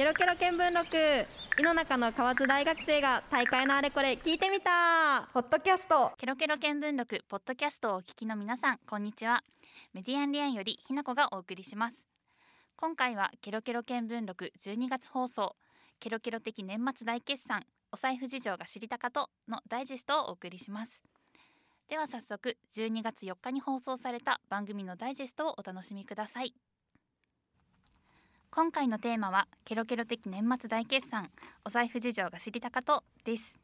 ケロケロ見聞録。井の中の河津大学生が大会のあれこれ聞いてみた。ポッドキャスト。ケロケロ見聞録ポッドキャストをお聞きの皆さんこんにちは。メディアンリアンよりひなこがお送りします。今回はケロケロ見聞録12月放送。ケロケロ的年末大決算お財布事情が知りたかとのダイジェストをお送りします。では早速12月4日に放送された番組のダイジェストをお楽しみください今回のテーマはケロケロ的年末大決算。お財布事情が知りたかとです。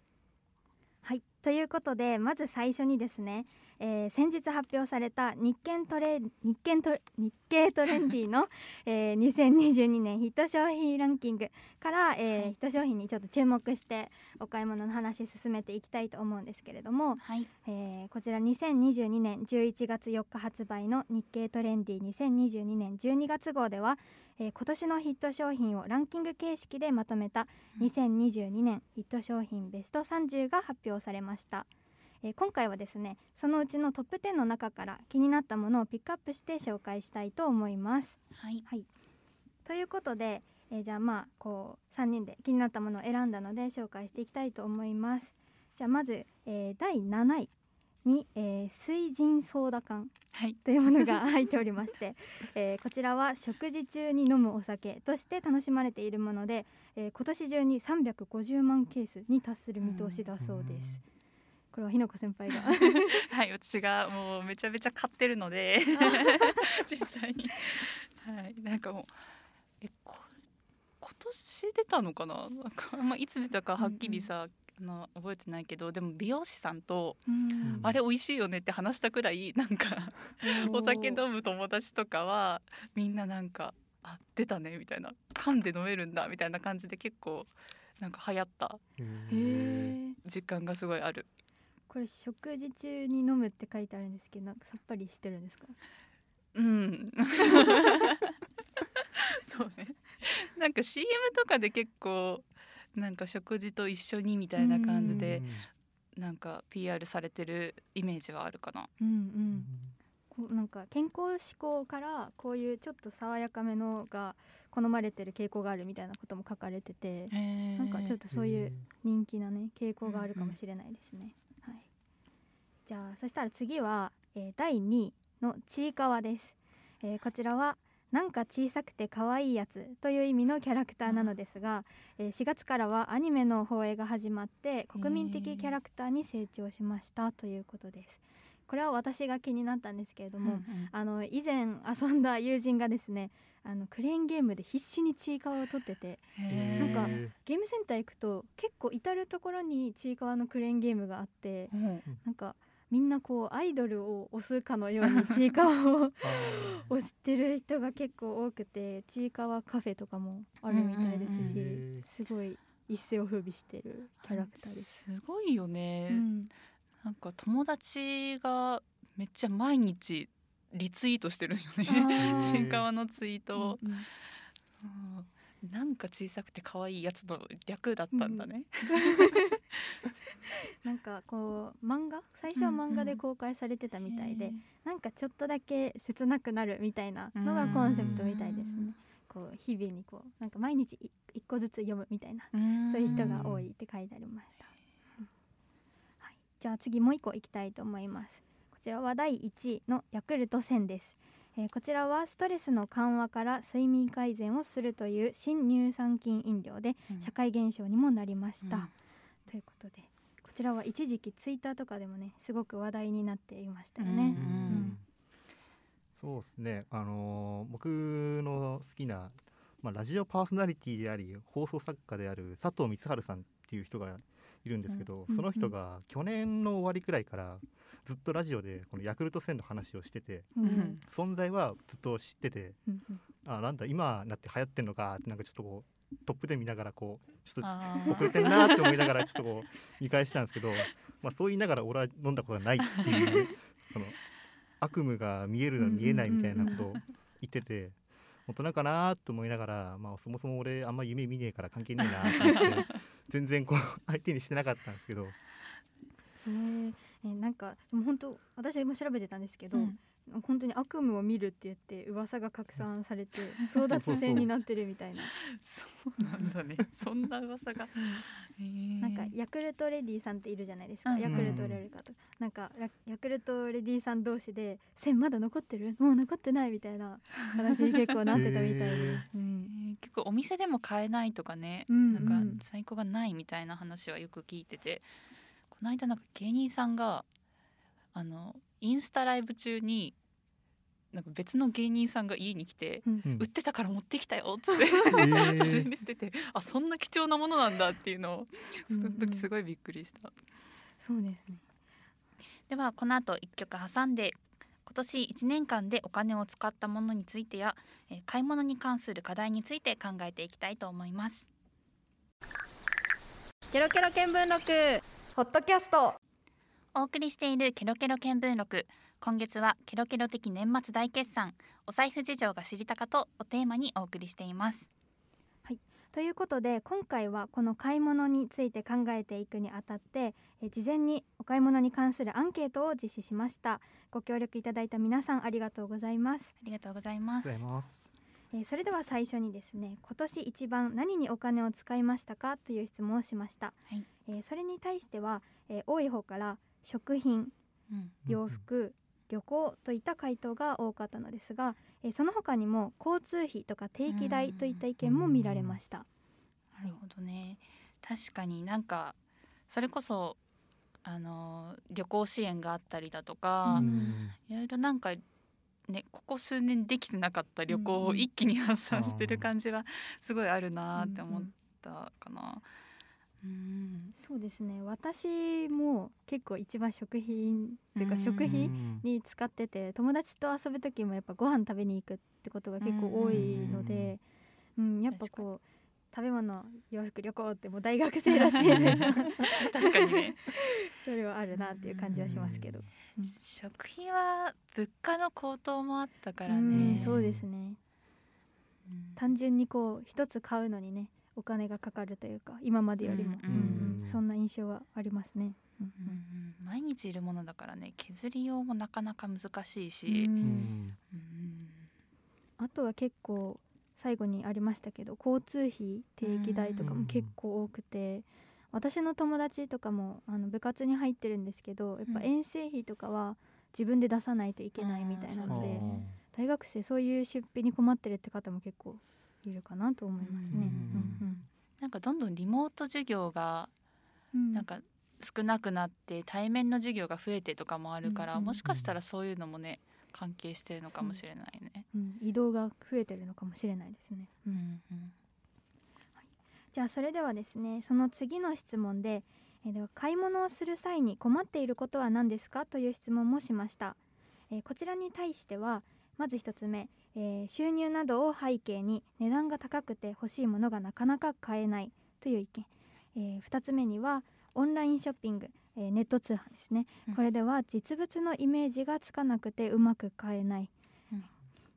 はい。ということでまず最初にですね、えー先日発表された日経トレ日経トレ日経トレンディの、えー2022年ヒット商品ランキングから、えーヒット商品にちょっと注目してお買い物の話進めていきたいと思うんですけれども、はい。えーこちら2022年11月4日発売の日経トレンディ2022年12月号では、えー今年のヒット商品をランキング形式でまとめた2022年ヒット商品ベスト30が発表されました、えー今回はですねそのうちのトップ10の中から気になったものをピックアップして紹介したいと思います。はい。はい。ということで、えーじゃあまあこう3人で気になったものを選んだので紹介していきたいと思います。じゃあまず、えー第7位に、えー水腎ソーダ缶はい。というものが入っておりまして、えーこちらは食事中に飲むお酒として楽しまれているもので、えー今年中に350万ケースに達する見通しだそうです。これは日野子先輩が。はい、私がもうめちゃめちゃ買ってるので。実際に。はいなんかもうえこ今年出たのかな？なんか、まあ、いつ出たかはっきりさ、あの覚えてないけどでも美容師さんと、うん。あれ美味しいよねって話したくらいなんかお酒飲む友達とかはみんななんかあ出たねみたいな。噛んで飲めるんだみたいな感じで結構なんか流行ったへー。実感がすごいあるこれ食事中に飲むって書いてあるんですけどなんかさっぱりしてるんですか？うん。そうね。なんか CM とかで結構なんか食事と一緒にみたいな感じでなんか PR されてるイメージはあるかな。うんうんこうなんか健康志向からこういうちょっと爽やかめのが好まれてる傾向があるみたいなことも書かれててなんかちょっとそういう人気なね傾向があるかもしれないですね。はい、じゃあそしたら次は、えー第2位のちいかわです、えーこちらはなんか小さくて可愛いやつという意味のキャラクターなのですが、えー4月からはアニメの放映が始まって国民的キャラクターに成長しましたということです。これは私が気になったんですけれども、あの以前遊んだ友人がですねあのクレーンゲームで必死にちいかわを取っててなんかゲームセンター行くと結構至る所にちいかわのクレーンゲームがあってうん。なんかみんなこうアイドルを推すかのようにちいかわを推してる人が結構多くてちいかわカフェとかもあるみたいですし、うんうんうん。すごい一世を風靡してるキャラクターです。すごいよね。うん。なんか友達がめっちゃ毎日リツイートしてるよね。ちいかわのツイートを、うんうん。うんなんか小さくて可愛いやつの略だったんだね。なんかこう漫画？最初は漫画で公開されてたみたいで、なんかちょっとだけ切なくなるみたいなのがコンセプトみたいですね。こう日々にこうなんか毎日い一個ずつ読むみたいなうんそういう人が多いって書いてありました。うんはい、じゃあ次もう一個いきたいと思います。こちらは第1位のヤクルト1000です。えーこちらはストレスの緩和から睡眠改善をするという新乳酸菌飲料でうん。社会現象にもなりました。うん。ということでこちらは一時期ツイッターとかでもねすごく話題になっていましたよね。うんうん。そうですね。あのー僕の好きな、まあ、ラジオパーソナリティであり放送作家である佐藤光晴さんっていう人がいるんですけど、うん。その人が去年の終わりくらいからずっとラジオでこのヤクルト1000の話をしててうん。うん存在はずっと知っててうんうん。あなんだ今なって流行ってんのかってなんかちょっとこうトップで見ながらこうちょっと遅れてんなって思いながらちょっとこう見返したんですけど、まあ、そう言いながら俺は飲んだことがないっていう その悪夢が見えるの見えないみたいなことを言ってて大人かなと思いながら、まあ、そもそも俺あんま夢見ねえから関係ねえなと思って 全然こう相手にしてなかったんですけど。へーえなんかでも本当私も調べてたんですけど、うん。本当に悪夢を見るって言って噂が拡散されて 争奪戦になってるみたいな。そうなんだね。そんな噂が。なんかヤクルトレディさんっているじゃないですか、うんヤクルトレルカと。なんかヤヤクルトレディさん同士で「線まだ残ってる？もう残ってない」みたいな話に結構なってたみたいで、へー。うん。えー結構お店でも買えないとかね、うん。なんか在庫がないみたいな話はよく聞いててこの間なんか芸人さんがあのインスタライブ中になんか別の芸人さんが家に来てうん。うん売ってたから持ってきたよっつってー。差し入れしててあそんな貴重なものなんだっていうのをそうんうん。の時すごいびっくりした。そうですね。ではこの後一曲挟んで今年1年間でお金を使ったものについてや、えー買い物に関する課題について考えていきたいと思います。ケロケロ見聞録ホットキャスト。お送りしているケロケロ見聞録。今月はケロケロ的年末大決算。お財布事情が知りたかとをテーマにお送りしています。ということで今回はこの買い物について考えていくにあたってえ事前にお買い物に関するアンケートを実施しました。ご協力いただいた皆さんありがとうございます。ありがとうございますえーそれでは最初にですね今年一番何にお金を使いましたかという質問をしました、はい。えーそれに対しては、えー多い方から食品うん。洋服、旅行といった回答が多かったのですが、えーその他にも交通費とか定期代といった意見も見られました、なるほどね。確かになんかそれこそあのー旅行支援があったりだとか、うん。いろいろなんかねここ数年できてなかった旅行を一気に 発散してる感じはすごいあるなーって思ったかな。うん。そうですね。私も結構一番食品っていうかうん。食費うんに使ってて友達と遊ぶ時もやっぱご飯食べに行くってことが結構多いので、うんやっぱこう食べ物洋服旅行ってもう大学生らしいです。確かにね。それはあるなっていう感じはしますけど、食費は物価の高騰もあったからうねんそうですね。うん。単純にこう一つ買うのにねお金がかかるというか今までよりも、うんうんうんそんな印象はありますね。うんうん。うん毎日いるものだからね削りようもなかなか難しいうん。し、うんうん。あとは結構最後にありましたけど交通費定期代とかも結構多くて私の友達とかもあの部活に入ってるんですけどやっぱ遠征費とかは自分で出さないといけないみたいなのでうん大学生そういう出費に困ってるって方も結構いるかなと思いますね。うんなんかどんどんリモート授業がなんか少なくなって対面の授業が増えてとかもあるから、うんうん。もしかしたらそういうのもね関係してるのかもしれないね。うん移動が増えてるのかもしれないですね。うんうん。じゃあそれではですねその次の質問で,、えーでは買い物をする際に困っていることは何ですか？という質問もしました、えーこちらに対してはまず1つ目、えー収入などを背景に値段が高くて欲しいものがなかなか買えないという意見、え2つ目にはオンラインショッピング、えーネット通販ですね、うん。これでは実物のイメージがつかなくてうまく買えない、うん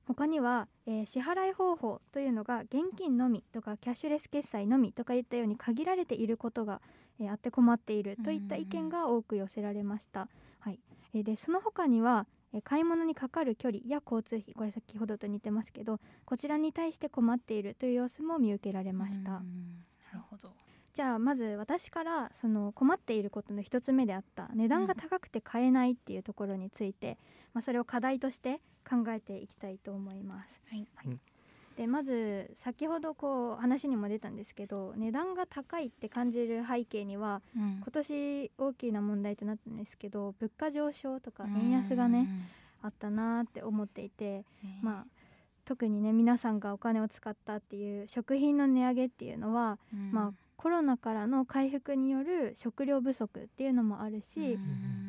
他には、えー支払い方法というのが現金のみとかキャッシュレス決済のみとかいったように限られていることが、えーあって困っているといった意見が多く寄せられました。はいえーでその他には、えー買い物にかかる距離や交通費これ先ほどと似てますけどこちらに対して困っているという様子も見受けられました。うんなるほど。じゃあまず私からその困っていることの一つ目であった値段が高くて買えないっていうところについて、まあ、それを課題として考えていきたいと思います。はい。うんでまず先ほどこう話にも出たんですけど値段が高いって感じる背景にはうん。今年大きな問題となったんですけど物価上昇とか円安がねあったなーって思っていてうんまあ特にね皆さんがお金を使ったっていう食品の値上げっていうのはうん。まあコロナからの回復による食料不足っていうのもあるし、うん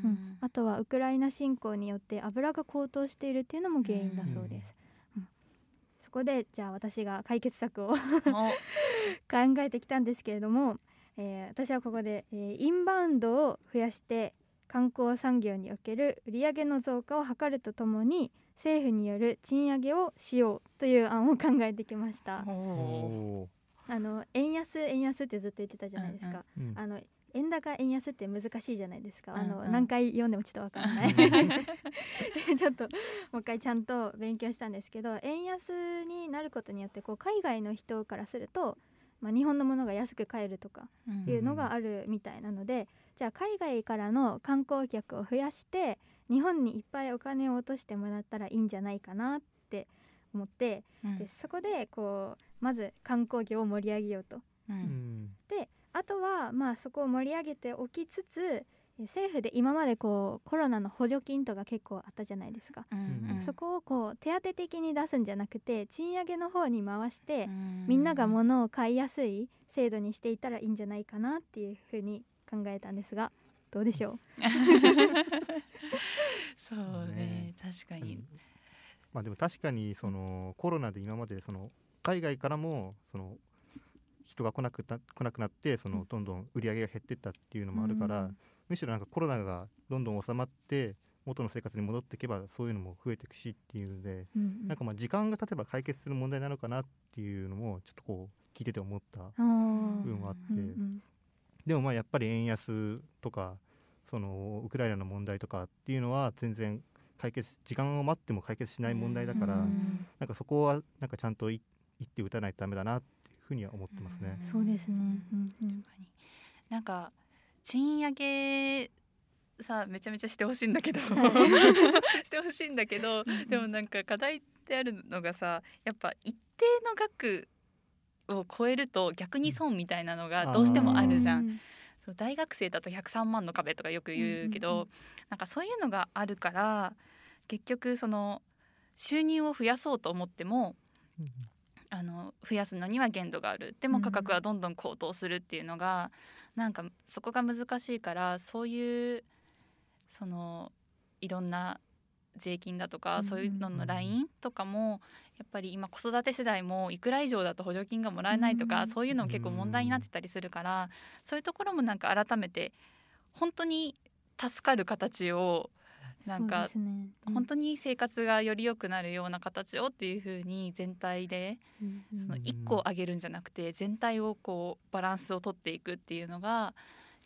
うんあとはウクライナ侵攻によって油が高騰しているっていうのも原因だそうです。うん。そこでじゃあ私が解決策を 考おえてきたんですけれども、えー私はここで、えーインバウンドを増やして観光産業における売上の増加を図るとともに政府による賃上げをしようという案を考えてきました。あの円安円安ってずっと言ってたじゃないですか。ーうん。あの円高円安って難しいじゃないですか、あのうん。うん何回読んでもちょっとわからない。ちょっともう一回ちゃんと勉強したんですけど円安になることによってこう海外の人からすると、まあ、日本のものが安く買えるとかうん。いうのがあるみたいなので、じゃあ海外からの観光客を増やして日本にいっぱいお金を落としてもらったらいいんじゃないかなって思って、うん。でそこでこうまず観光業を盛り上げようと。ううん。んであとはまあそこを盛り上げておきつつえ政府で今までこうコロナの補助金とか結構あったじゃないですか、うんうん。そこをこう手当的に出すんじゃなくて賃上げの方に回して、うん。みんなが物を買いやすい制度にしていったらいいんじゃないかなっていうふうに考えたんですがどうでしょう？そうね。ね。確かに、まあでも確かにそのコロナで今までその海外からもその人が来なくな来なくなってそのどんどん売り上げが減ってったっていうのもあるから、うん。むしろなんかコロナがどんどん収まって元の生活に戻っていけばそういうのも増えていくしっていうので、うんうん。なんかまあ時間が経てば解決する問題なのかなっていうのもちょっとこう聞いてて思った部分はあって、うんうん。でもまあやっぱり円安とかそのウクライナの問題とかっていうのは全然解決時間を待っても解決しない問題だから、うん。なんかそこはなんかちゃんとい言って打たないとダメだなっていうふうには思ってますね。そうですね、うんうん。なんか賃上げさめちゃめちゃしてほしいんだけど。してほしいんだけどでもなんか課題ってあるのがさやっぱ一定の額を超えると逆に損みたいなのがどうしてもあるじゃん。んそう大学生だと103万の壁とかよく言うけど、うんうんうん。なんかそういうのがあるから結局その収入を増やそうと思ってもあの増やすのには限度がある。でも価格はどんどん高騰するっていうのが、なんかそこが難しいからそういうそのいろんな税金だとか、うん。そういうののラインとかもやっぱり今子育て世代もいくら以上だと補助金がもらえないとか、うんそういうのも結構問題になってたりするから、そういうところもなんか改めて本当に助かる形をなんか本当に生活がより良くなるような形をっていう風に全体でうんうんその1個を上げるんじゃなくて全体をこうバランスをとっていくっていうのが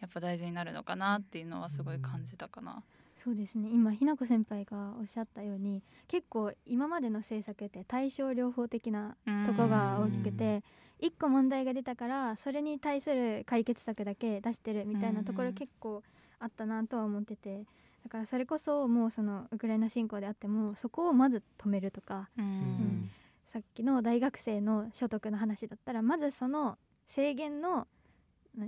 やっぱ大事になるのかなっていうのはすごい感じたかな。そうですね。今ひなこ先輩がおっしゃったように結構今までの政策って対症療法的なとこが大きくて一個問題が出たからそれに対する解決策だけ出してるみたいなところうん。結構あったなとは思っててだからそれこそもうそのウクライナ侵攻であってもそこをまず止めるとかうん。うん。さっきの大学生の所得の話だったらまずその制限の何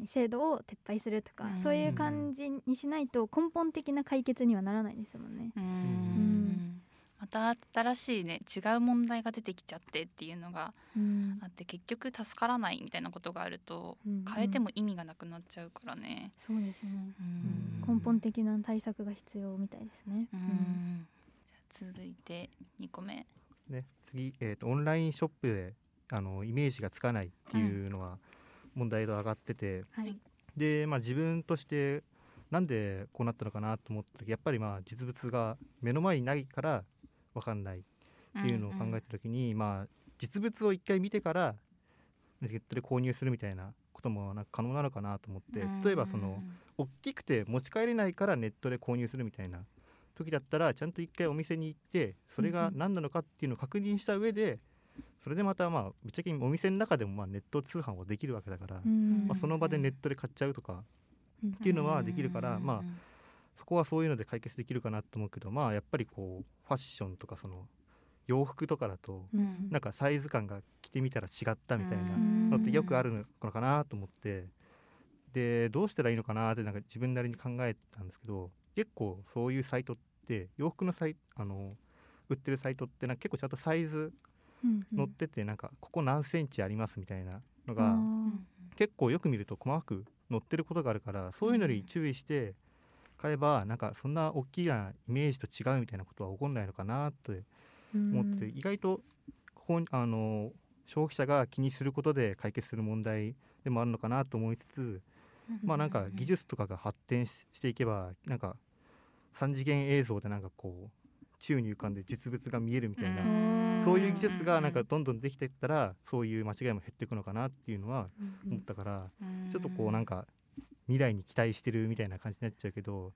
制度を撤廃するとか、うん。そういう感じにしないと根本的な解決にはならないですもんね。うん。ん。また新しいね違う問題が出てきちゃってっていうのがうん。あって結局助からないみたいなことがあるとうん変えても意味がなくなっちゃうからね。そうですね、うん。根本的な対策が必要みたいですね。うん。じゃあ続いて2個目。ね、次、えー、とオンラインショップであのイメージがつかないっていうのが問題と上がってて、はい、で、まあ、自分としてなんでこうなったのかなと思った時やっぱりまあ実物が目の前にないから分かんないっていうのを考えた時に、まあ、実物を一回見てからネットで購入するみたいなこともなんか可能なのかなと思って例えばその大きくて持ち帰れないからネットで購入するみたいな時だったらちゃんと一回お店に行ってそれが何なのかっていうのを確認した上でそれでまたまあぶっちゃけお店の中でもまあネット通販はできるわけだから、うん。まあ、その場でネットで買っちゃうとかうん。っていうのはできるからまあそこはそういうので解決できるかなと思うけどまあやっぱりこうファッションとかその洋服とかだとうん。なんかサイズ感が着てみたら違ったみたいなうん。のってよくあるのかなと思ってでどうしたらいいのかなってなんか自分なりに考えたんですけど結構そういうサイトって洋服のサイあの売ってるサイトってなんか結構ちゃんとサイズうん載っててなんかここ何センチありますみたいなのあがー。結構よく見ると細かく載ってることがあるからそういうのに注意して買えばなんかそんな大きなイメージと違うみたいなことは起こんないのかなって思って意外とここあの消費者が気にすることで解決する問題でもあるのかなと思いつつまあなんか技術とかが発展ししていけばなんか3次元映像でなんかこう宙に浮かんで実物が見えるみたいなうん。そういう技術がなんかどんどんできていったらそういう間違いも減っていくのかなっていうのは思ったからちょっとこうなんか未来に期待してるみたいな感じになっちゃうけど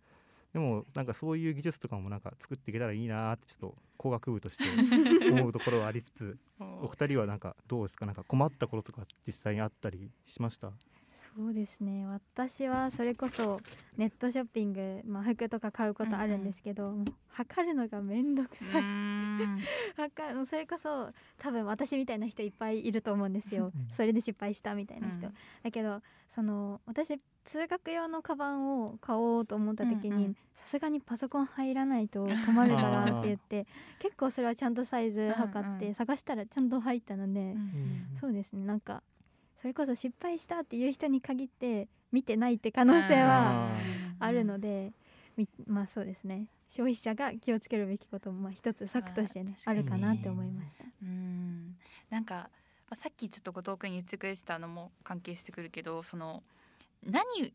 でもなんかそういう技術とかもなんか作っていけたらいいなってちょっと工学部として 思うところはありつつ お二人はなんかどうですか？なんか困ったこととか実際にあったりしました？そうですね。私はそれこそネットショッピング、まあ、服とか買うことあるんですけど、うんうん、測るのが面倒くさい。測る それこそ多分私みたいな人いっぱいいると思うんですよ。それで失敗したみたいな人、うん、だけどその私通学用のカバンを買おうと思った時にさすがにパソコン入らないと困るからって言って 結構それはちゃんとサイズ測って探したらちゃんと入ったので、うんうん、そうですね。なんかそれこそ失敗したっていう人に限って見てないって可能性はあるので、まあそうですね。消費者が気をつけるべきこともまあ一つ策としてねあるかなって思いました。うん。なんかさっきちょっと後藤君言ってくれてたのも関係してくるけどその何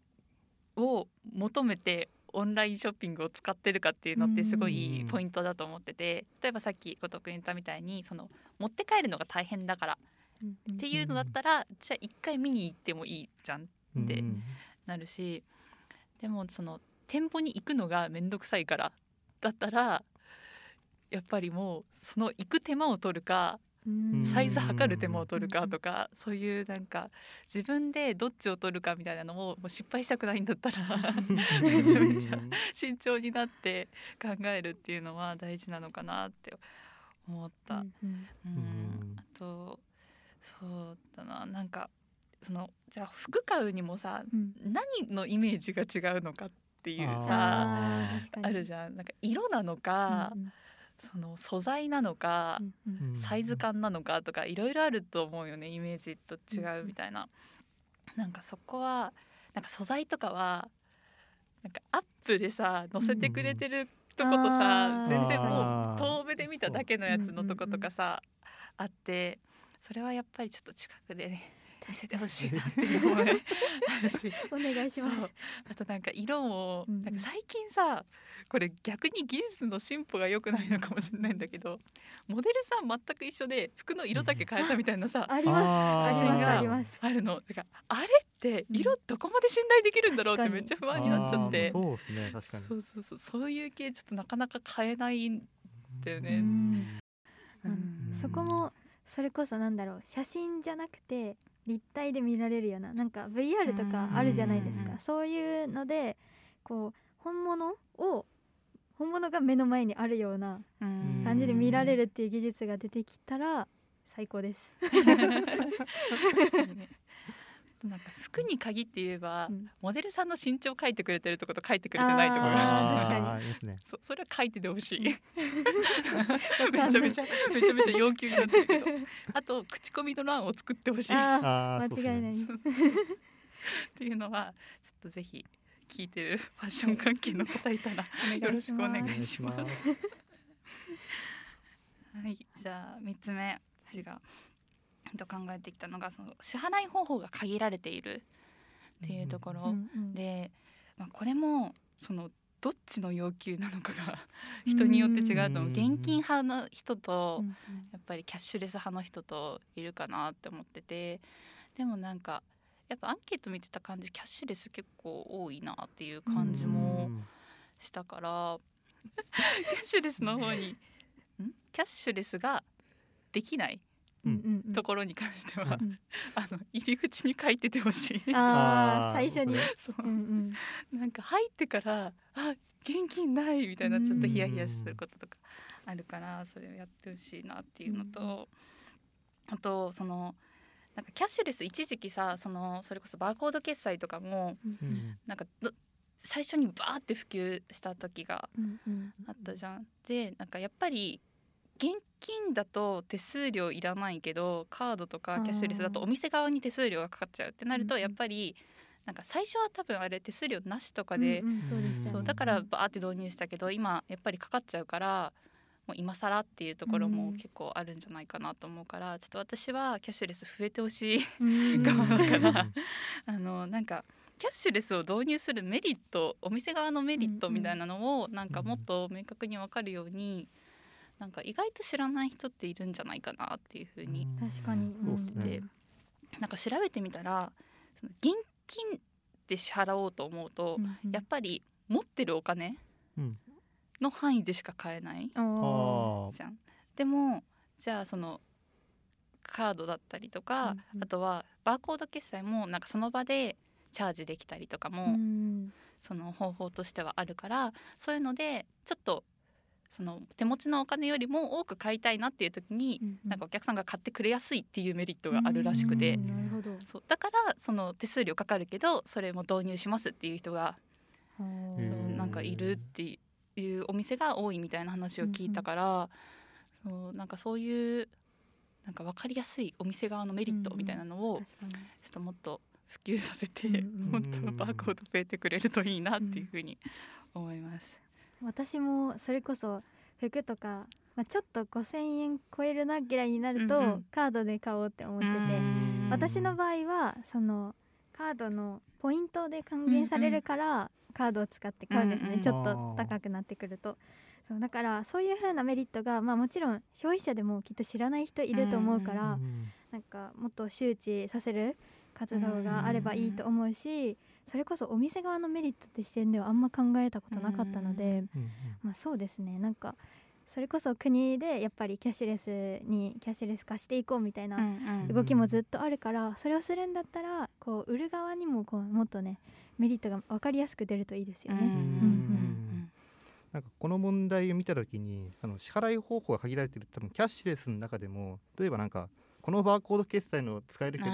を求めてオンラインショッピングを使ってるかっていうのってすごいポイントだと思ってて例えばさっき後藤君言ったみたいにその持って帰るのが大変だからっていうのだったらじゃあ一回見に行ってもいいじゃんってなるしでもその店舗に行くのが面倒くさいからだったらやっぱりもうその行く手間を取るかサイズ測る手間を取るかとかそういうなんか自分でどっちを取るかみたいなのをもう失敗したくないんだったらめちゃめちゃ慎重になって考えるっていうのは大事なのかなって思った。うん、あとそうだな。なんかそのじゃあ服買うにもさ、うん、何のイメージが違うのかっていうさあるじゃん。なんか色なのか、うんうん、その素材なのか、うんうん、サイズ感なのかとかいろいろあると思うよねイメージと違うみたいな、うん、なんかそこはなんか素材とかはなんかアップでさ載せてくれてるとことさ、全然もう遠目で見ただけのやつのとことかさ、あってそれはやっぱりちょっと近くでね見せてほしいなっていう思いお願いします。あとなんか色も、なんか最近さこれ逆に技術の進歩が良くないのかもしれないんだけどモデルさん全く一緒で服の色だけ変えたみたいなさ、あります。写真があるの。だからあれって色どこまで信頼できるんだろうってめっちゃ不安になっちゃって、そうですね。確かに。そうそうそう。そういう系ちょっとなかなか変えないんだよね。うん、そこもそれこそなんだろう写真じゃなくて立体で見られるようななんか VR とかあるじゃないですか。そういうのでこう本物を本物が目の前にあるような感じで見られるっていう技術が出てきたら最高です なんか服に限って言えば、うん、モデルさんの身長書いてくれてるとこと書いてくれてないところが確かに、ね、そそれは書いててほしい。めちゃめちゃめちゃめちゃ要求になってるけど。あと口コミの欄を作ってほしい。間違いない、ね、っていうのはちょっとぜひ聞いてるファッション関係の方いたらよろしくお願いします。はいじゃあ三つ目私がと考えてきたのがその支払い方法が限られているっていうところ。で、まあ、これもそのどっちの要求なのかが人によって違うと思う。現金派の人とやっぱりキャッシュレス派の人といるかなって思ってて。でもなんかやっぱアンケート見てた感じキャッシュレス結構多いなっていう感じもしたからキャッシュレスの方にん？キャッシュレスができないところに関しては、あの入り口に書いててほしい。あ最初に。そう、うんうん、なんか入ってからあ現金ないみたいなちょっとヒヤヒヤすることとかあるからそれをやってほしいなっていうのと、あとそのなんかキャッシュレス一時期さそのそれこそバーコード決済とかも、うん、なんか最初にバーって普及した時があったじゃん。でなんかやっぱり現金だと手数料いらないけどカードとかキャッシュレスだとお店側に手数料がかかっちゃうってなるとやっぱりなんか最初は多分あれ手数料なしとかで、そうだからバーって導入したけど今やっぱりかかっちゃうからもう今更っていうところも結構あるんじゃないかなと思うから、ちょっと私はキャッシュレス増えてほしい 側だから。あのなんかキャッシュレスを導入するメリットお店側のメリットみたいなのをなんかもっと明確に分かるように。なんか意外と知らない人っているんじゃないかなっていうふうに確かに。思って、なんか調べてみたらその現金って支払おうと思うと、うんうん。やっぱり持ってるお金うん。の範囲でしか買えないじゃん。でもじゃあそのカードだったりとか、うんうん。あとはバーコード決済もなんかその場でチャージできたりとかも、うん。その方法としてはあるからそういうのでちょっとその手持ちのお金よりも多く買いたいなっていう時に、うんなんかお客さんが買ってくれやすいっていうメリットがあるらしくて、うんなるほど。そうだからその手数料かかるけどそれも導入しますっていう人がそうーなんかいるっていうお店が多いみたいな話を聞いたから、そうなんかそういうなんか分かりやすいお店側のメリットみたいなのをちょっともっと普及させて、うんうん もっとバーコード増えてくれるといいなっていうふうに思います。私もそれこそ服とか、まあ、ちょっと5,000円超えるなぐらいになると、うんうん。カードで買おうって思ってて、うん私の場合はそのカードのポイントで還元されるから、カードを使って買うんですね、うんうんちょっと高くなってくると。そうだからそういう風なメリットが、まあ、もちろん消費者でもきっと知らない人いると思うから、うんなんかもっと周知させる活動があればいいと思うし、それこそお店側のメリットって視点ではあんま考えたことなかったので、うんまあ、そうですね。なんかそれこそ国でやっぱりキャッシュレスにキャッシュレス化していこうみたいな動きもずっとあるから、それをするんだったらこう売る側にもこうもっとねメリットが分かりやすく出るといいですよね。なんかこの問題を見た時にあの支払い方法が限られてる多分キャッシュレスの中でも例えばなんかこのバーコード決済の使えるけど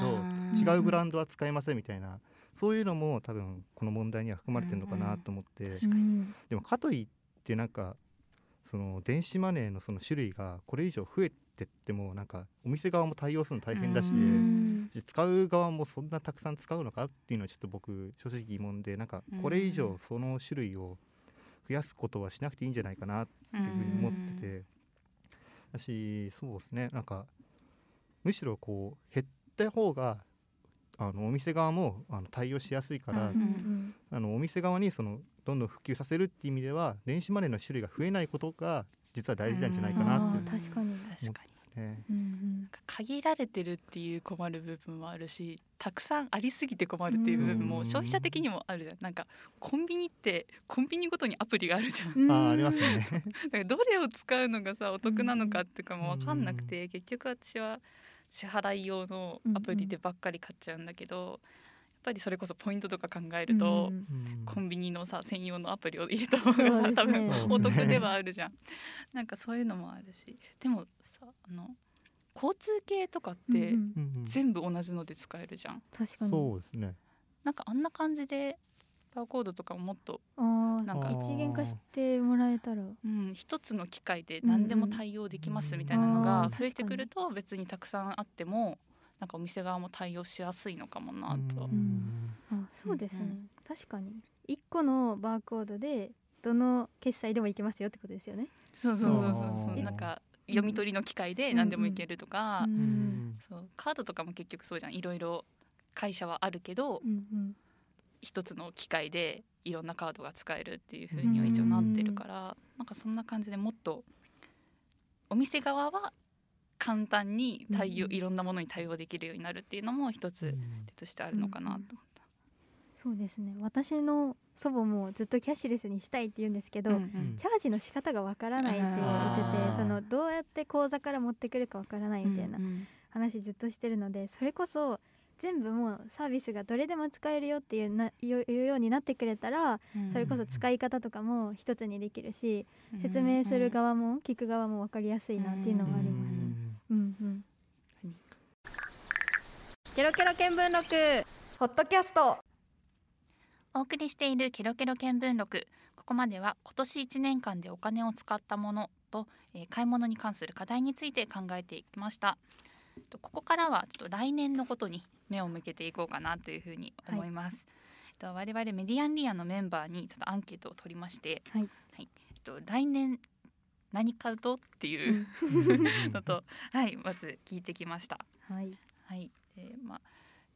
違うブランドは使えませんみたいなそういうのも多分この問題には含まれてるのかなと思って、うんでもかといってなんかその電子マネーのその種類がこれ以上増えてってもなんかお店側も対応するの大変だし、うん使う側もそんなたくさん使うのかっていうのはちょっと僕正直疑問でなんかこれ以上その種類を増やすことはしなくていいんじゃないかなっていうふうに思ってて、だしそうですね。なんかむしろこう減った方があのお店側もあの対応しやすいから、ううんん。あのお店側にそのどんどん普及させるっていう意味では電子マネーの種類が増えないことが実は大事なんじゃないかなあってー確かに、確かに。ね。うんうん。限られてるっていう困る部分もあるしたくさんありすぎて困るっていう部分もうん。消費者的にもあるじゃん。なんかコンビニってコンビニごとにアプリがあるじゃん。うんあーありますね。だからどれを使うのがさお得なのかっていうかも分かんなくて、結局私は支払い用のアプリでばっかり買っちゃうんだけど、やっぱりそれこそポイントとか考えると、うんうん。コンビニのさ専用のアプリを入れた方がさ、ね。多分お得ではあるじゃん。なんかそういうのもあるし。でもさあの交通系とかってうんうん。うんうん。全部同じので使えるじゃん。確かに。そうですね。なんかあんな感じでバーコードとかももっと、なんか一元化してもらえたら。うん、一つの機械で何でも対応できますみたいなのうんがうん。増えてくると別にたくさんあってもなんかお店側も対応しやすいのかもなと。ん。あそうですね、うんうん。確かに。1個のバーコードでどの決済でもいけますよってことですよね。そうそうそうそうあそう。ーなんか読み取りの機械で何でもいけるとか、うん。うん。そう。カードとかも結局そうじゃん。いろいろ会社はあるけど、うんうん一つの機械でいろんなカードが使えるっていう風には一応なってるから、なんかそんな感じでもっとお店側は簡単に対応、うん。いろんなものに対応できるようになるっていうのも一つ手としてあるのかなと思った。そうですね。私の祖母もずっとキャッシュレスにしたいって言うんですけど、うんうん。チャージの仕方がわからないって言っててそのどうやって口座から持ってくるかわからないみたいな話ずっとしてるのでそれこそ全部もうサービスがどれでも使えるよっていうないういうようになってくれたらそれこそ使い方とかも一つにできるし説明する側も聞く側も分かりやすいなっていうのはあります。ね。うんうん。ケロケロ見聞録。ポッドキャスト。お送りしているケロケロ見聞録。ここまでは今年1年間でお金を使ったものと、えー買い物に関する課題について考えていきました。とここからはちょっと来年のことに目を向けていこうかなというふうに思います、えっと我々メディアンリアのメンバーにちょっとアンケートを取りまして、はい。えっと来年何買うとっていう のと、はいまず聞いてきました。はい。はい、えーまあ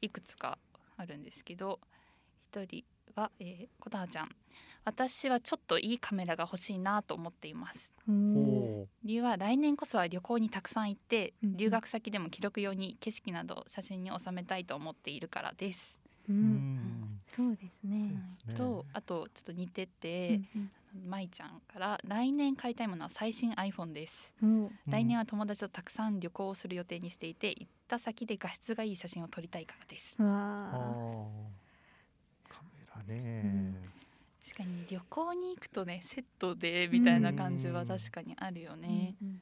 いくつかあるんですけど一人は、えー、琴葉ちゃん。私はちょっといいカメラが欲しいなと思っています。理由は来年こそは旅行にたくさん行って留学先でも記録用に景色など写真に収めたいと思っているからです、うーうん。んそうですね。ね。とあとちょっと似てて、まいちゃんから来年買いたいものは最新 iPhone です、うんお。来年は友達とたくさん旅行をする予定にしていて行った先で画質がいい写真を撮りたいからですわね、うん確かに旅行に行くとねセットでみたいな感じは確かにあるよーね、うんうん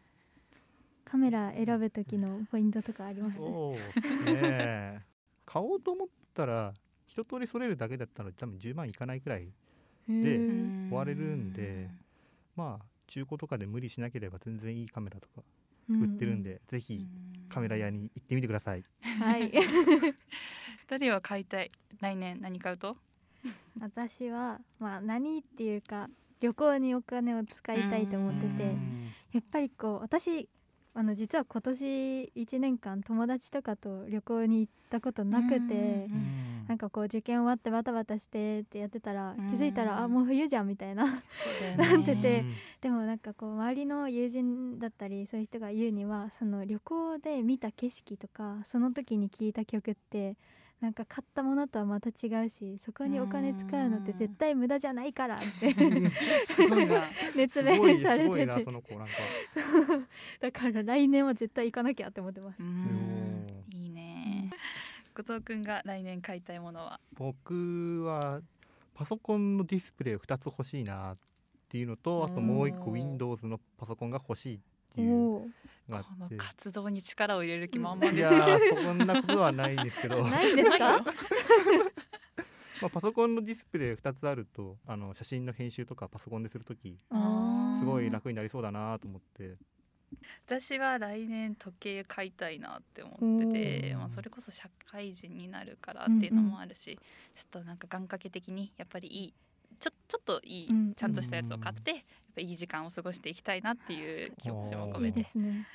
カメラ選ぶ時のポイントとかありますそうですね。買おうと思ったら一通り揃えるだけだったら多分10万いかないくらいへでー。終われるんでまあ中古とかで無理しなければ全然いいカメラとかう売ってるんで、ぜひカメラ屋に行ってみてください。はい。二人は買いたい。来年何買うと？私はまあ何っていうか旅行にお金を使いたいと思っててうん。やっぱりこう私あの実は今年1年間友達とかと旅行に行ったことなくてうん。なんかこう受験終わってバタバタしてってやってたらうん。気づいたらあもう冬じゃんみたいななんててでもなんかこう周りの友人だったりそういう人が言うにはその旅行で見た景色とかその時に聴いた曲ってなんか買ったものとはまた違うしそこにお金使うのって絶対無駄じゃないからって。すごいな。熱弁されてて。その子なんか。だから来年は絶対行かなきゃって思ってます。いいね。後藤くんが来年買いたいものは？僕はパソコンのディスプレイ2つ欲しいなっていうのとあともう一個 Windows のパソコンが欲しいっていうこの。活動に力を入れる気満々いですやーそんなことはないんですけど、ないんですか？あ、パソコンのディスプレイ2つあるとあの写真の編集とかパソコンでするときあー。すごい楽になりそうだなと思って。私は来年時計買いたいなって思ってて、まあ、それこそ社会人になるからっていうのもあるし、ちょっとなんか願掛け的にやっぱりいいちょちょっといい、うん。ちゃんとしたやつを買っていい時間を過ごしていきたいなっていう気持ちも込めて。ですね。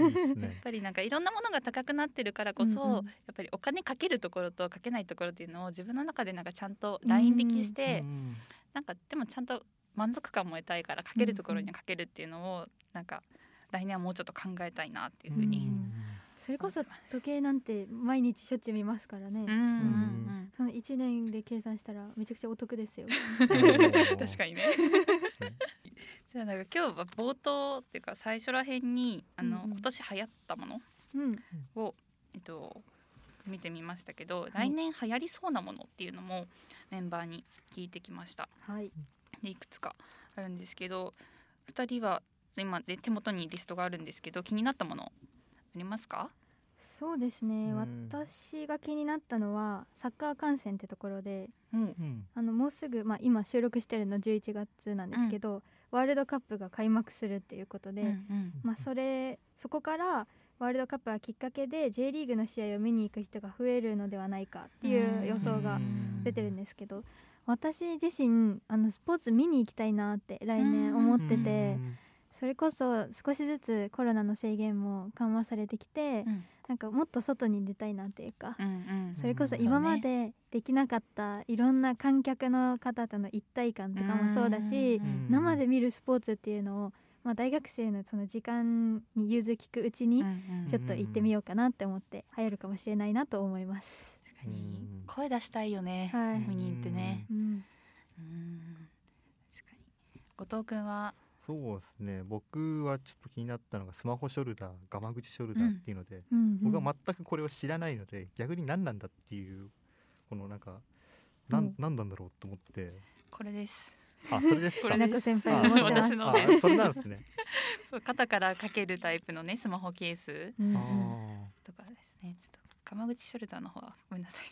いいです やっね。ぱりなんかいろんなものが高くなってるからこそ、うんうんやっぱりお金かけるところとかけないところっていうのを自分の中でなんかちゃんとライン引きして、うんなんかでもちゃんと満足感も得たいからかけるところにはかけるっていうのをなんか来年はもうちょっと考えたいなっていうふうに。うんそれこそ時計なんて毎日しょっちゅう見ますからね。うんうんその1年で計算したらめちゃくちゃお得ですよ。確かにねうん。じゃあなんか今日は冒頭っていうか最初らへんにあの、うんうん。今年流行ったものうん。をえっと見てみましたけど、来年流行りそうなものっていうのもメンバーに聞いてきました。はい。でいくつかあるんですけど2人は今で手元にリストがあるんですけど気になったものありますか？そうですね、うん。私が気になったのはサッカー観戦ってところでうん。うん。あのもうすぐ、まあ、今収録してるの11月なんですけど、ワールドカップが開幕するっていうことで、うんまあ、それそこからワールドカップがきっかけで J リーグの試合を見に行く人が増えるのではないかっていう予想が出てるんですけど私自身あのスポーツ見に行きたいなって来年思っててそれこそ少しずつコロナの制限も緩和されてきてうんなんかもっと外に出たいなっていうかうんうんそれこそ今までできなかったいろんな観客の方との一体感とかもそうだしうん生で見るスポーツっていうのを、まあ、大学生のその時間に融通きくうちにちょっと行ってみようかなって思って流行るかもしれないなと思います。確かに。うん。声出したいよね、はい。見に行ってね。うん、うん。確かに。後藤くんはそうですね。僕はちょっと気になったのがスマホショルダーガマ口ショルダーっていうので、うんうん。僕は全くこれを知らないので逆に何なんだっていうこのなんかなうん。ん何なんだろうと思って。これです。あそれですか？これ花子先輩が持ってます私。の。あそれなんですね。そう肩からかけるタイプのねスマホケースうんとかですね。ちょっと鎌口ショルダーの方はごめんなさい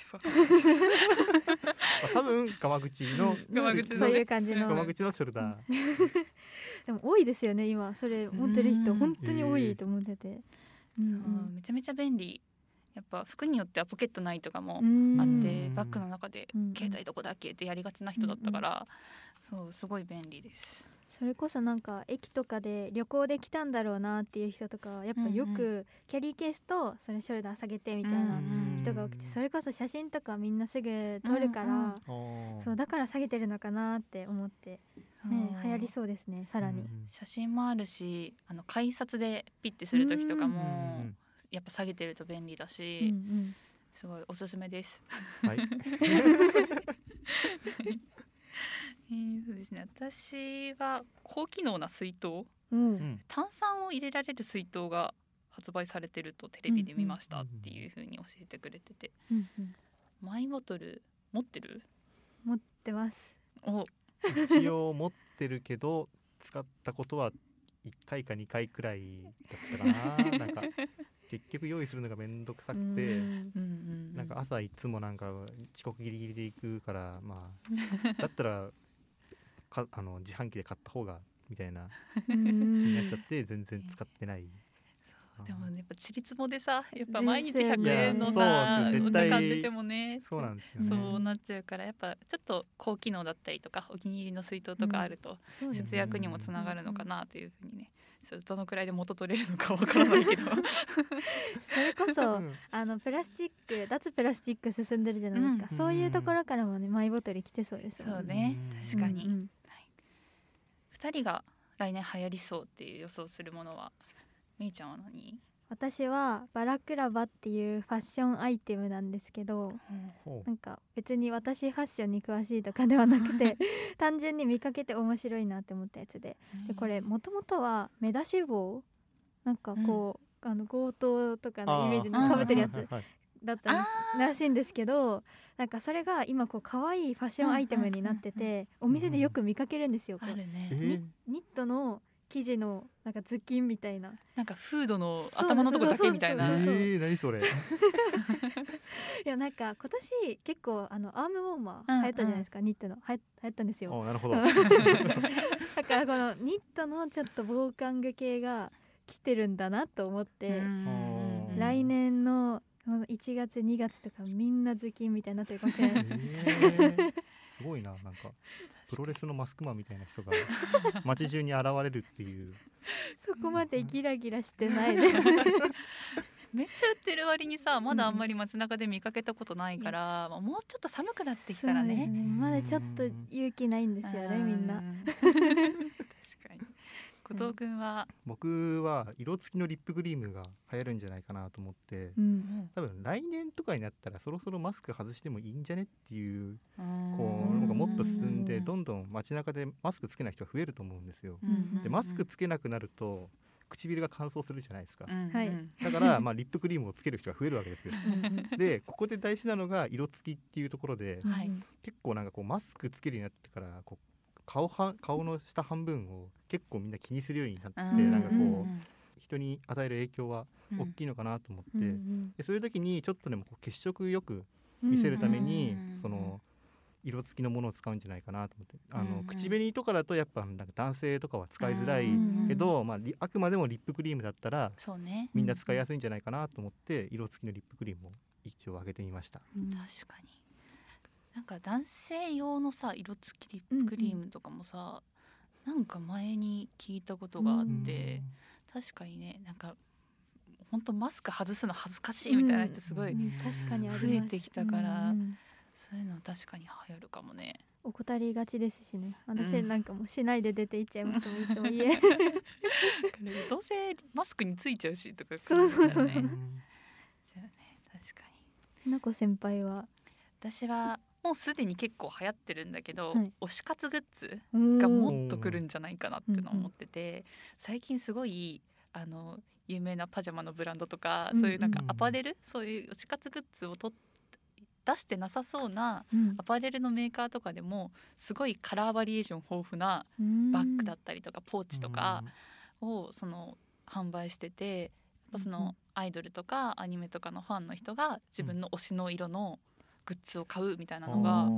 多分ガマ口のガマ口そういう感じの。ガマ口のショルダー。でも多いですよね今。それ持ってる人うん。本当に多いと思ってて。うんうん。めちゃめちゃ便利。やっぱ服によってはポケットないとかもうんあっうん。てバッグの中でうん。携帯どこだっけってやりがちな人だったからそうすごい便利ですそれこそなんか駅とかで旅行で来たんだろうなっていう人とかはやっぱよくキャリーケースとそれショルダー下げてみたいな人が多くてそれこそ写真とかみんなすぐ撮るから、うんうん。あー。そうだから下げてるのかなって思ってね流行りそうですねさらに、うん写真もあるしあの改札でピッてする時とかうもんやっぱ下げてると便利だうんうしん。すごいおすすめです。はい えー、そうですね。私は高機能な水筒うん。炭酸を入れられる水筒が発売されてるとテレビで見ましたっていう風に教えてくれてて、うんうん。マイボトル持ってる？持ってます。お。一応持ってるけど使ったことは1回か2回くらいだったかな。なんか結局用意するのがめんどくさくてなんか朝いつもなんか遅刻ギリギリで行くからまあだったらかあの自販機で買った方がみたいな。気になっちゃって全然使ってない。でもやっぱちりつもでさやっぱ毎日100円のいさやそうですお茶買っててもねそうなんですよね。そうなっちゃうからやっぱちょっと高機能だったりとかお気に入りの水筒とかあると節約にもつながるのかなというふうにねそうどのくらいで元取れるのかわからないけど。それこそうん。あのプラスチック脱プラスチック進んでるじゃないですか、うん。そういうところからもねマイボトル来てそうですもんそうねうん確かに、2人が来年流行りそうっていう予想するものはみーちゃんは何、私はバラクラバっていうファッションアイテムなんですけどなんか別に私ファッションに詳しいとかではなくて 単純に見かけて面白いなって思ったやつで。でこれもともとは目出し帽？なんかこう、あの強盗とかのイメージのかぶってるやつだったんらしいんですけどなんかそれが今こう可愛いファッションアイテムになってうんうんてお店でよく見かけるんですよ。ニットの生地のなんか頭巾みたいな。なんかフードの頭のとこだけみたいえなそうそう。そうー、何それ。いやなんか今年結構あのアームウォーマうんうん。ー流行ったじゃないですか、ニットの。流行ったんですよ。あ、なるほど。だからこのニットのちょっと防寒具系が来てるんだなと思って、うん来年の1月2月とかみんな頭巾みたいになってるかもしれない。ですえー。すごいな、なんか。プロレスのマスクマンみたいな人が街中に現れるっていう。そこまでギラギラしてないです。めっちゃ売ってる割にさまだあんまり街中で見かけたことないから、まあもうちょっと寒くなってきたらそうですね。まだちょっと勇気ないんですよねみんな後藤君は、僕は色付きのリップクリームが流行るんじゃないかなと思って。うん多分来年とかになったらそろそろマスク外してもいいんじゃねっていううんこうのがもっと進んでうんどんどん街中でマスクつけない人が増えると思うんですよ。うんでマスクつけなくなると唇が乾燥するじゃないですか。うんはい。うんだからまあリップクリームをつける人が増えるわけですよ。うんでここで大事なのが色付きっていうところでうんはい。結構なんかこうマスクつけるようになってからこう顔は顔の下半分を結構みんな気にするようになってうんなんかこううん人に与える影響はうん。大きいのかなと思って、うんうんでそういう時にちょっとでもこう血色よく見せるために、うんその色付きのものを使うんじゃないかなと思ってあの、うん口紅とかだとやっぱなんか男性とかは使いづらいうんけど、まあ、リあくまでもリップクリームだったらね。みんな使いやすいんじゃないかなと思って色付きのリップクリームを一応あげてみました。うん。確かになんか男性用のさ色付きリップクリームとかもさ、なんか前に聞いたことがあって、確かにねなんか本当マスク外すの恥ずかしいみたいな人すごい、うん確かに増えてきたからうんうんそういうの確かに流行るかもね。怠りがちですしね。私うん。なんかもうしないで出て行っちゃいますもん いつも家。どうせマスクについちゃうしとかそうそうそう。そうね確かに。なこ先輩は？私はもうすでに結構流行ってるんだけど、はい。推し活グッズががももっと来るんじゃないかなってのを思ってて、最近すごいあの有名なパジャマのブランドとか、うんそういうなんかうんアパレル、そういう推し活グッズをと出してなさそうなうん。アパレルのメーカーとかでもすごいカラーバリエーション豊富なうん。バッグだったりとかポーチとかをその販売しててやっぱそのアイドルとかアニメとかのファンの人が自分の推しの色のグッズを買うみたいなのが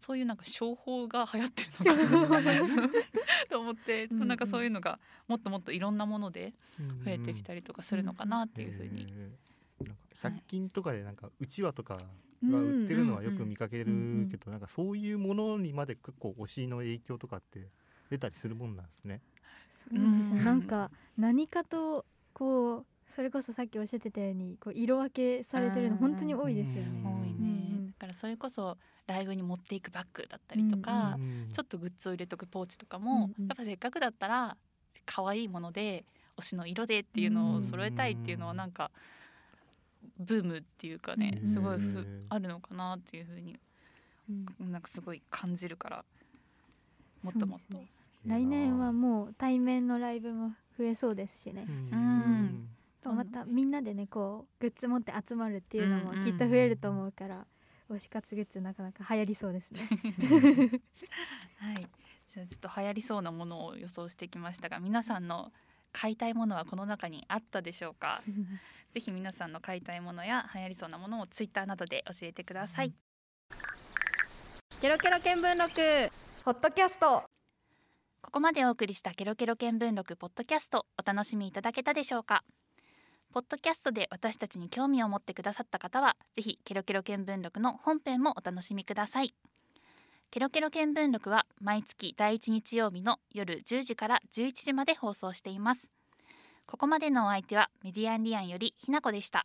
そういうなんか商法が流行ってるのかな。と思ってうんうん。なんかそういうのがもっともっといろんなもので増えてきたりとかするのかなっていうふうに。へー。なんか100均とかでなんかうちわとかが売ってるのはよく見かけるけど、なんかそういうものにまで結構推しの影響とかって出たりするもんなんですね。そうですうん。ねなんか何かとこうそれこそさっきおっしゃってたようにこう色分けされてるの本当に多いですよね。うん。多いね、からそれこそライブに持っていくバッグだったりとか、うんちょっとグッズを入れとくポーチとかも、うんうん。やっぱせっかくだったら可愛いもので推しの色でっていうのを揃えたいっていうのはなんかブームっていうかねうんすごいふあるのかなっていうふうにうん、なんかすごい感じるからもっともっと、ね、来年はもう対面のライブも増えそうですしね。うん。とまたみんなでねこうグッズ持って集まるっていうのもきっと増えると思うから、推し活グッズなかなか流行りそうですね。はい。じゃあちょっと流行りそうなものを予想してきましたが皆さんの買いたいものはこの中にあったでしょうか？ぜひ皆さんの買いたいものや流行りそうなものをツイッターなどで教えてください、ケロケロ見聞録。ポッドキャスト。ここまでお送りしたケロケロ見聞録ポッドキャストお楽しみいただけたでしょうか？ポッドキャストで私たちに興味を持ってくださった方はぜひケロケロ見聞録の本編もお楽しみください。ケロケロ見聞録は毎月第1日曜日の夜10時から11時まで放送しています。ここまでのお相手はメディアンリアンよりひなこでした。